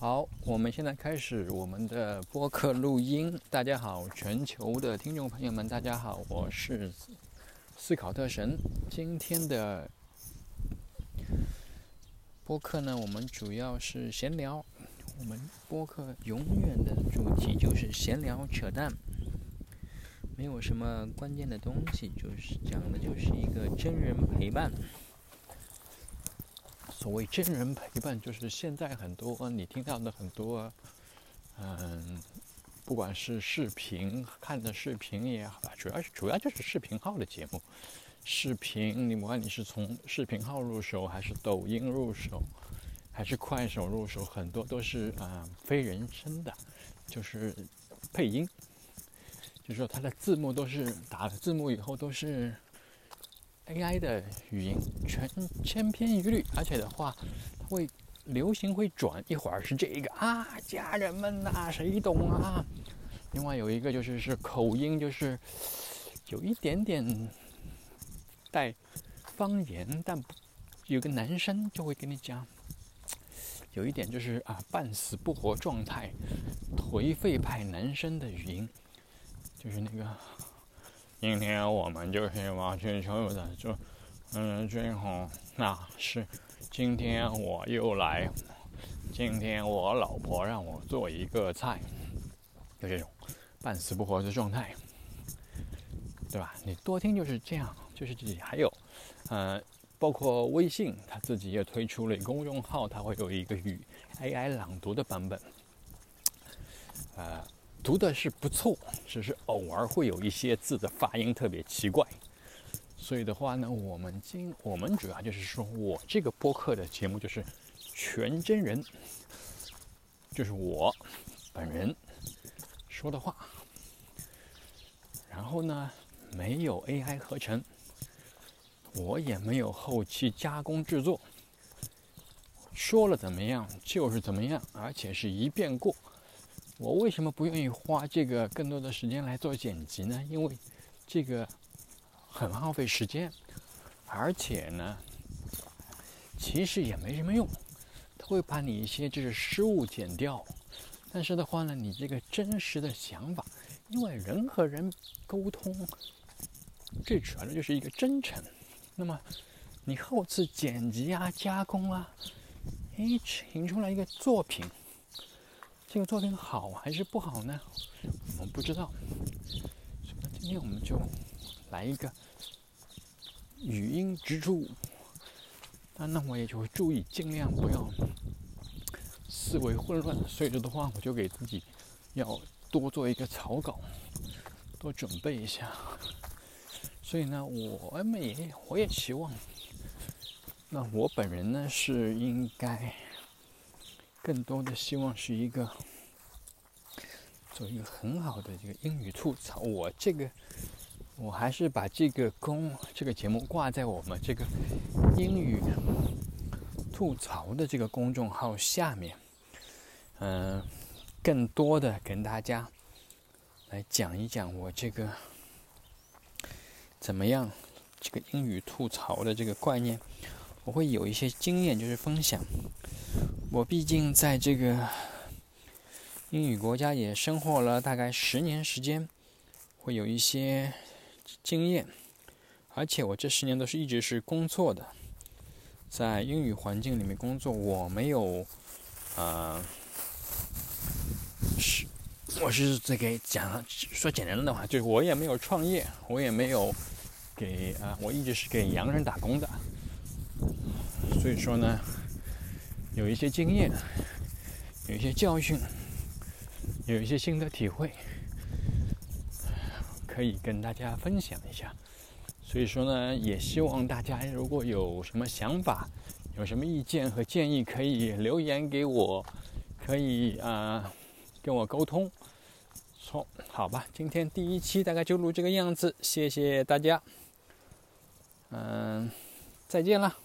好，我们现在开始我们的播客录音。大家好，全球的听众朋友们，大家好，我是思考特神。今天的播客呢，我们主要是闲聊。我们播客永远的主题就是闲聊扯淡，没有什么关键的东西，就是讲的就是一个真人陪伴。所谓真人陪伴，就是现在很多你听到的很多，嗯，不管是视频看的视频也好吧，主要是主要就是视频号的节目。视频，你不管你是从视频号入手，还是抖音入手，还是快手入手，很多都是啊非人声的，就是配音，就是说它的字幕都是打了字幕以后都是。AI 的语音全千篇一律，而且的话会流行会转，一会儿是这个啊，家人们呐，谁懂啊？另外有一个就是是口音，就是有一点点带方言，但有个男生就会跟你讲，有一点就是啊半死不活状态，颓废派男生的语音，就是那个。今天我们就是挖掘所有的，就嗯，最后那是今天我又来，今天我老婆让我做一个菜，就这种半死不活的状态，对吧？你多听就是这样，就是这里还有，呃，包括微信，他自己也推出了公众号，它会有一个与 AI 朗读的版本，呃。读的是不错，只是偶尔会有一些字的发音特别奇怪，所以的话呢，我们今我们主要就是说我这个播客的节目就是全真人，就是我本人说的话，然后呢没有 AI 合成，我也没有后期加工制作，说了怎么样就是怎么样，而且是一遍过。我为什么不愿意花这个更多的时间来做剪辑呢？因为这个很耗费时间，而且呢，其实也没什么用。它会把你一些就是失误剪掉，但是的话呢，你这个真实的想法，因为人和人沟通最主要的就是一个真诚。那么你后次剪辑啊、加工啊，哎，形出来一个作品。这个作品好还是不好呢？我们不知道。那今天我们就来一个语音直出。那那我也就会注意，尽量不要思维混乱。所以的话，我就给自己要多做一个草稿，多准备一下。所以呢，我们也我也希望，那我本人呢是应该。更多的希望是一个做一个很好的这个英语吐槽。我这个我还是把这个公这个节目挂在我们这个英语吐槽的这个公众号下面。嗯，更多的跟大家来讲一讲我这个怎么样这个英语吐槽的这个概念。我会有一些经验，就是分享。我毕竟在这个英语国家也生活了大概十年时间，会有一些经验，而且我这十年都是一直是工作的，在英语环境里面工作，我没有，呃，是，我是这个讲说简单的话，就是我也没有创业，我也没有给啊，我一直是给洋人打工的，所以说呢。有一些经验，有一些教训，有一些心得体会，可以跟大家分享一下。所以说呢，也希望大家如果有什么想法、有什么意见和建议，可以留言给我，可以啊跟我沟通。说好吧，今天第一期大概就录这个样子，谢谢大家。嗯，再见了。